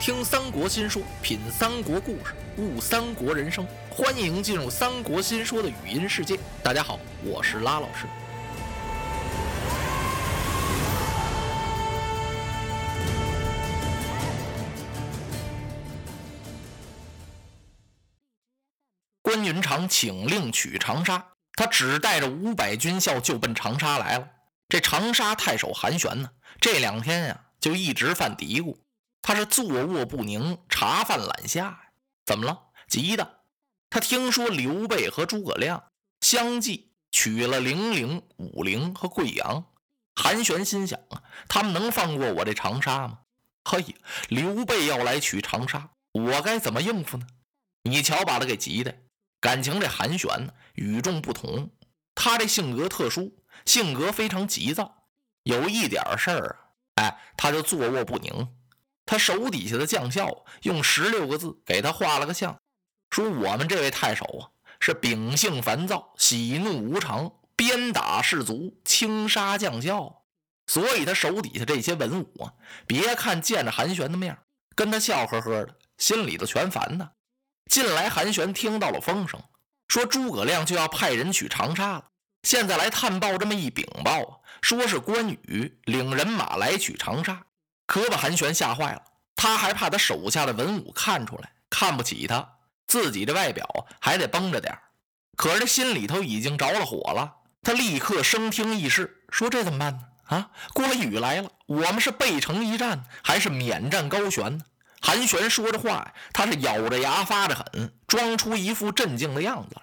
听三国新说，品三国故事，悟三国人生。欢迎进入三国新说的语音世界。大家好，我是拉老师。云长请令取长沙，他只带着五百军校就奔长沙来了。这长沙太守韩玄呢，这两天呀就一直犯嘀咕。他是坐卧不宁，茶饭懒下呀？怎么了？急的。他听说刘备和诸葛亮相继取了零陵、武陵和贵阳。韩玄心想啊，他们能放过我这长沙吗？嘿，刘备要来取长沙，我该怎么应付呢？你瞧，把他给急的。感情这韩玄呢，与众不同。他这性格特殊，性格非常急躁，有一点事儿啊，哎，他就坐卧不宁。他手底下的将校用十六个字给他画了个像，说我们这位太守啊是秉性烦躁、喜怒无常、鞭打士卒、轻杀将校，所以他手底下这些文武啊，别看见着韩玄的面，跟他笑呵呵的，心里头全烦呢。近来韩玄听到了风声，说诸葛亮就要派人取长沙了，现在来探报这么一禀报啊，说是关羽领人马来取长沙。可把韩玄吓坏了，他还怕他手下的文武看出来，看不起他，自己的外表还得绷着点可是他心里头已经着了火了，他立刻升听议事，说这怎么办呢？啊，关羽来了，我们是背城一战，还是免战高悬呢？韩玄说着话呀，他是咬着牙发着狠，装出一副镇静的样子来。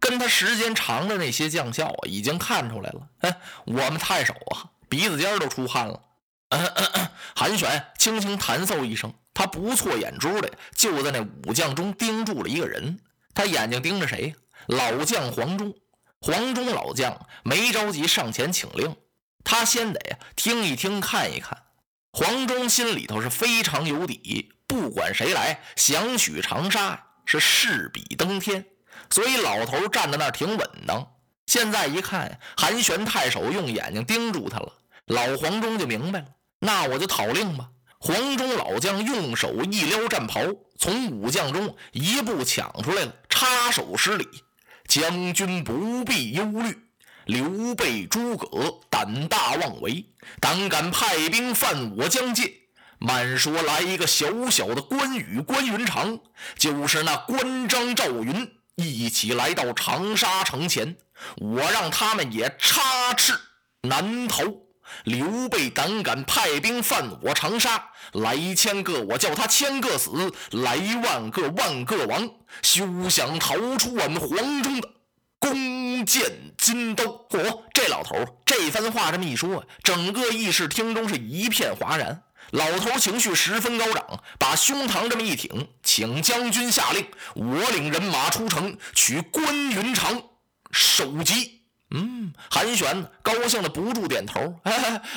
跟他时间长的那些将校啊，已经看出来了，哎，我们太守啊，鼻子尖都出汗了。韩玄轻轻弹奏一声，他不错眼珠的就在那武将中盯住了一个人。他眼睛盯着谁？老将黄忠。黄忠老将没着急上前请令，他先得听一听，看一看。黄忠心里头是非常有底，不管谁来想取长沙是势比登天，所以老头站在那儿挺稳当。现在一看，韩玄太守用眼睛盯住他了，老黄忠就明白了。那我就讨令吧。黄忠老将用手一撩战袍，从武将中一步抢出来了，插手施礼：“将军不必忧虑，刘备、诸葛胆大妄为，胆敢派兵犯我疆界。慢说来一个小小的关羽、关云长，就是那关张、赵云一起来到长沙城前，我让他们也插翅难逃。”刘备胆敢派兵犯我长沙，来千个我叫他千个死，来万个万个亡，休想逃出我们黄忠的弓箭金刀！嚯，这老头这番话这么一说，整个议事厅中是一片哗然。老头情绪十分高涨，把胸膛这么一挺，请将军下令，我领人马出城取关云长首级。嗯，韩玄高兴的不住点头。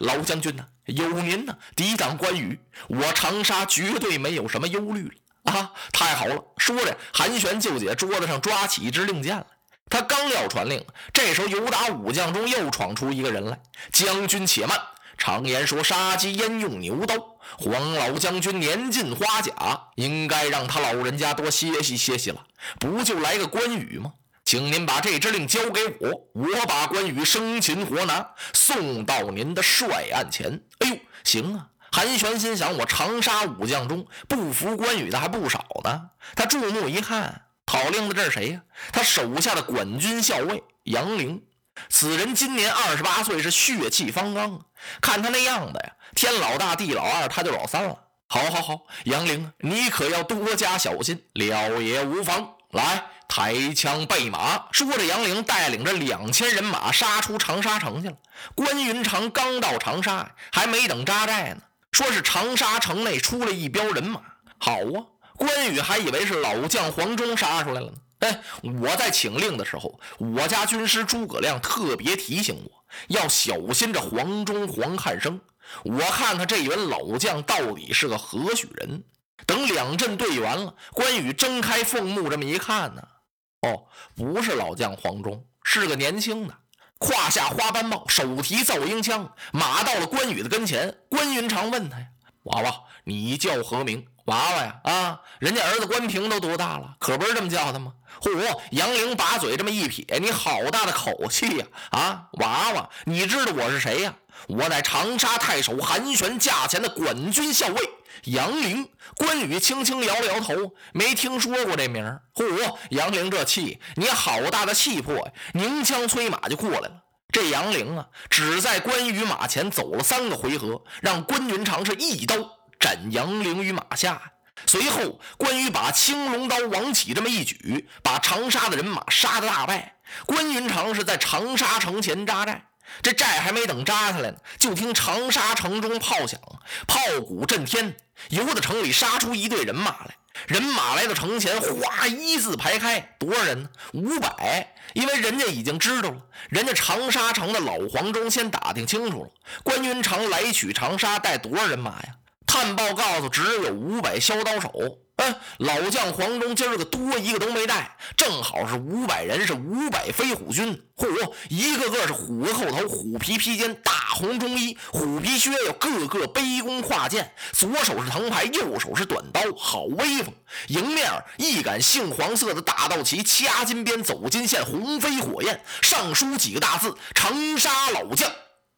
老将军呐，有您呢，抵挡关羽，我长沙绝对没有什么忧虑了啊！太好了！说着，韩玄就在桌子上抓起一支令箭来。他刚要传令，这时候有打武将中又闯出一个人来。将军且慢，常言说杀鸡焉用牛刀。黄老将军年近花甲，应该让他老人家多歇息歇息了。不就来个关羽吗？请您把这支令交给我，我把关羽生擒活拿，送到您的帅案前。哎呦，行啊！韩玄心想，我长沙武将中不服关羽的还不少呢。他注目一看，讨令的这是谁呀？他手下的管军校尉杨凌。此人今年二十八岁，是血气方刚。看他那样子呀，天老大地老二，他就老三了。好，好，好，杨凌，你可要多加小心，了也无妨。来。抬枪备马，说着，杨凌带领着两千人马杀出长沙城去了。关云长刚到长沙，还没等扎寨呢，说是长沙城内出了一彪人马。好啊，关羽还以为是老将黄忠杀出来了呢。哎，我在请令的时候，我家军师诸葛亮特别提醒我要小心这黄忠黄汉升。我看看这员老将到底是个何许人。等两阵对完了，关羽睁开凤目，这么一看呢。哦，不是老将黄忠，是个年轻的，胯下花斑豹，手提造鹰枪，马到了关羽的跟前。关云长问他呀：“娃娃，你叫何名？”娃娃呀，啊，人家儿子关平都多大了，可不是这么叫的吗？嚯！杨凌把嘴这么一撇，你好大的口气呀！啊，娃娃，你知道我是谁呀？我乃长沙太守韩玄驾前的管军校尉杨凌。关羽轻轻摇了摇头，没听说过这名儿。嚯！杨凌这气，你好大的气魄呀！鸣枪催马就过来了。这杨凌啊，只在关羽马前走了三个回合，让关云长是一刀。斩杨凌于马下，随后关羽把青龙刀往起这么一举，把长沙的人马杀得大败。关云长是在长沙城前扎寨，这寨还没等扎下来呢，就听长沙城中炮响，炮鼓震天，由得城里杀出一队人马来。人马来到城前，哗，一字排开，多少人呢？五百。因为人家已经知道了，人家长沙城的老黄忠先打听清楚了，关云长来取长沙，带多少人马呀？探报告诉，只有五百削刀手。嗯，老将黄忠今儿个多一个都没带，正好是五百人，是五百飞虎军。嚯，一个个是虎子后头，虎皮披肩，大红中衣，虎皮靴，有个个背弓挎剑，左手是藤牌，右手是短刀，好威风。迎面一杆杏黄色的大道旗，掐金边，走金线，红飞火焰，上书几个大字：长沙老将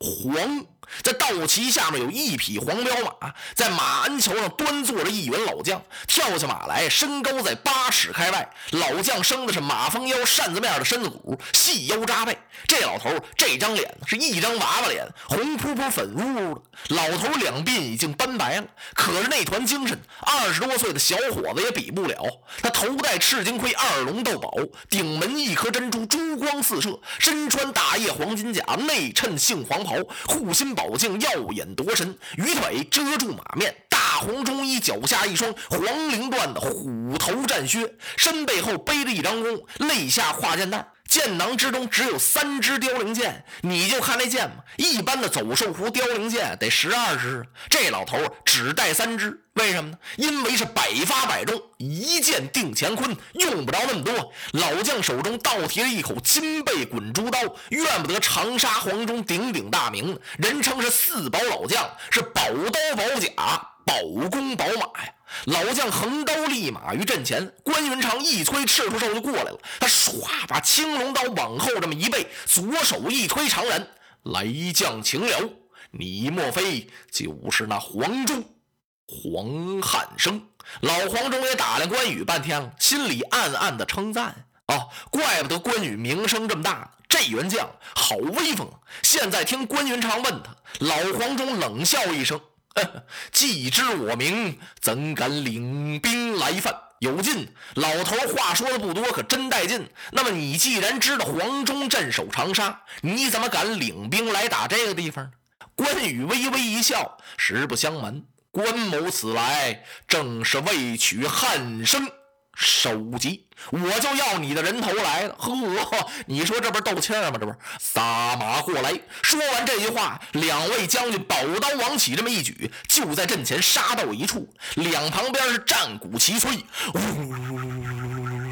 黄。在道旗下面有一匹黄骠马，在马鞍桥上端坐着一员老将，跳下马来，身高在八尺开外。老将生的是马蜂腰、扇子面的身子骨，细腰扎背。这老头这张脸是一张娃娃脸，红扑扑、粉乌乌的。老头两鬓已经斑白了，可是那团精神，二十多岁的小伙子也比不了。他头戴赤金盔，二龙斗宝，顶门一颗珍珠，珠光四射，身穿大叶黄金甲，内衬杏黄袍，护心。宝镜耀眼夺神，鱼腿遮住马面，大红中衣，脚下一双黄绫缎的虎头战靴，身背后背着一张弓，肋下挎箭袋，剑囊之中只有三支凋零剑。你就看那剑嘛，一般的走兽弧凋零剑得十二支，这老头只带三支。为什么呢？因为是百发百中，一剑定乾坤，用不着那么多。老将手中倒提着一口金背滚珠刀，怨不得长沙黄忠鼎鼎大名，人称是四宝老将，是宝刀宝甲，宝弓宝马呀。老将横刀立马于阵前，关云长一催赤兔兽就过来了，他唰把青龙刀往后这么一背，左手一推长髯，来将请了，你莫非就是那黄忠？黄汉升，老黄忠也打量关羽半天了，心里暗暗的称赞：哦，怪不得关羽名声这么大，这员将好威风。现在听关云长问他，老黄忠冷笑一声：“ 既知我名，怎敢领兵来犯？有劲！老头话说的不多，可真带劲。那么你既然知道黄忠镇守长沙，你怎么敢领兵来打这个地方呢？”关羽微微一笑：“实不相瞒。”关某此来正是为取汉升首级，我就要你的人头来了。呵，你说这不是斗气吗？这不是撒马过来。说完这句话，两位将军宝刀往起这么一举，就在阵前杀到一处，两旁边是战鼓齐催。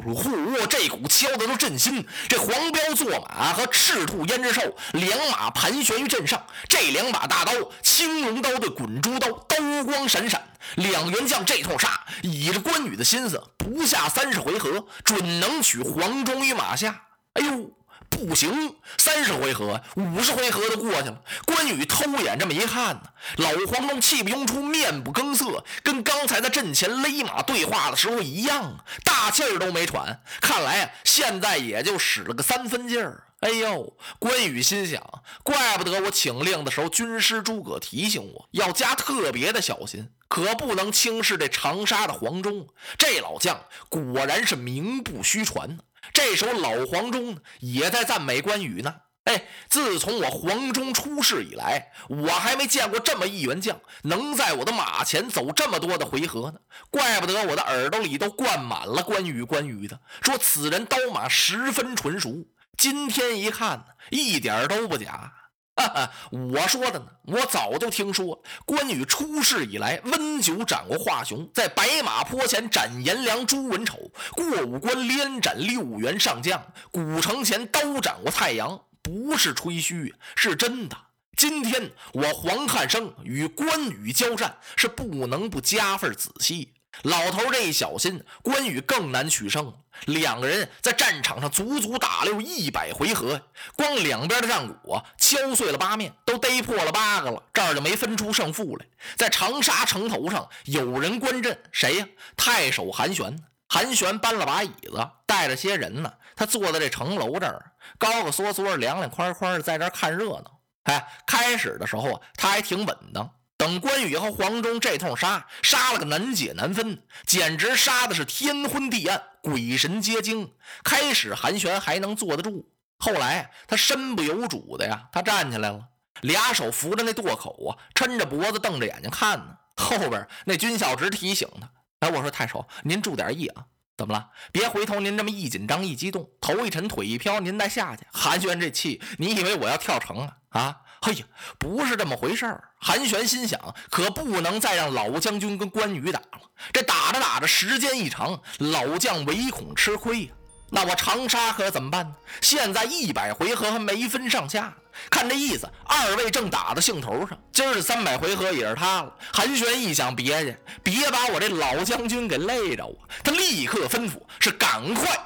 嚯！这鼓敲的都震心。这黄彪坐马和赤兔胭脂兽两马盘旋于阵上，这两把大刀，青龙刀对滚珠刀，刀光闪闪。两员将这通杀，倚着关羽的心思，不下三十回合，准能取黄忠于马下。哎呦！不行，三十回合、五十回合都过去了。关羽偷眼这么一看呢，老黄忠气不拥出，面不更色，跟刚才在阵前勒马对话的时候一样，大气儿都没喘。看来，现在也就使了个三分劲儿。哎呦，关羽心想，怪不得我请令的时候，军师诸葛提醒我要加特别的小心，可不能轻视这长沙的黄忠。这老将果然是名不虚传。这时候，老黄忠呢也在赞美关羽呢。哎，自从我黄忠出世以来，我还没见过这么一员将，能在我的马前走这么多的回合呢。怪不得我的耳朵里都灌满了关羽关羽的，说此人刀马十分纯熟。今天一看，一点都不假。哈 哈我说的呢，我早就听说，关羽出世以来，温酒斩过华雄，在白马坡前斩颜良、诛文丑，过五关连斩六员上将，古城前刀斩过蔡阳，不是吹嘘，是真的。今天我黄汉升与关羽交战，是不能不加份仔细。老头这一小心，关羽更难取胜。两个人在战场上足足打了有一百回合，光两边的战鼓啊，敲碎了八面，都逮破了八个了，这儿就没分出胜负来。在长沙城头上，有人观阵，谁呀？太守韩玄。韩玄搬了把椅子，带着些人呢，他坐在这城楼这儿，高高缩缩、凉凉快快的，在这看热闹。哎，开始的时候啊，他还挺稳当。等关羽和黄忠这通杀，杀了个难解难分，简直杀的是天昏地暗，鬼神皆惊。开始韩玄还能坐得住，后来他身不由主的呀，他站起来了，俩手扶着那垛口啊，抻着脖子，瞪着眼睛看呢。后边那军校直提醒他：“哎，我说太守，您注点意啊，怎么了？别回头，您这么一紧张一激动，头一沉腿一飘，您再下去。”韩玄这气，你以为我要跳城啊？啊！哎呀，不是这么回事儿。韩玄心想，可不能再让老将军跟关羽打了。这打着打着，时间一长，老将唯恐吃亏呀。那我长沙可怎么办呢？现在一百回合还没分上下，看这意思，二位正打到兴头上。今儿这三百回合也是他了。韩玄一想，别介，别把我这老将军给累着啊！他立刻吩咐：是赶快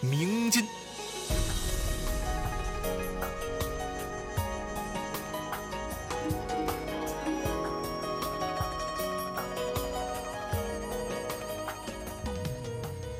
鸣金。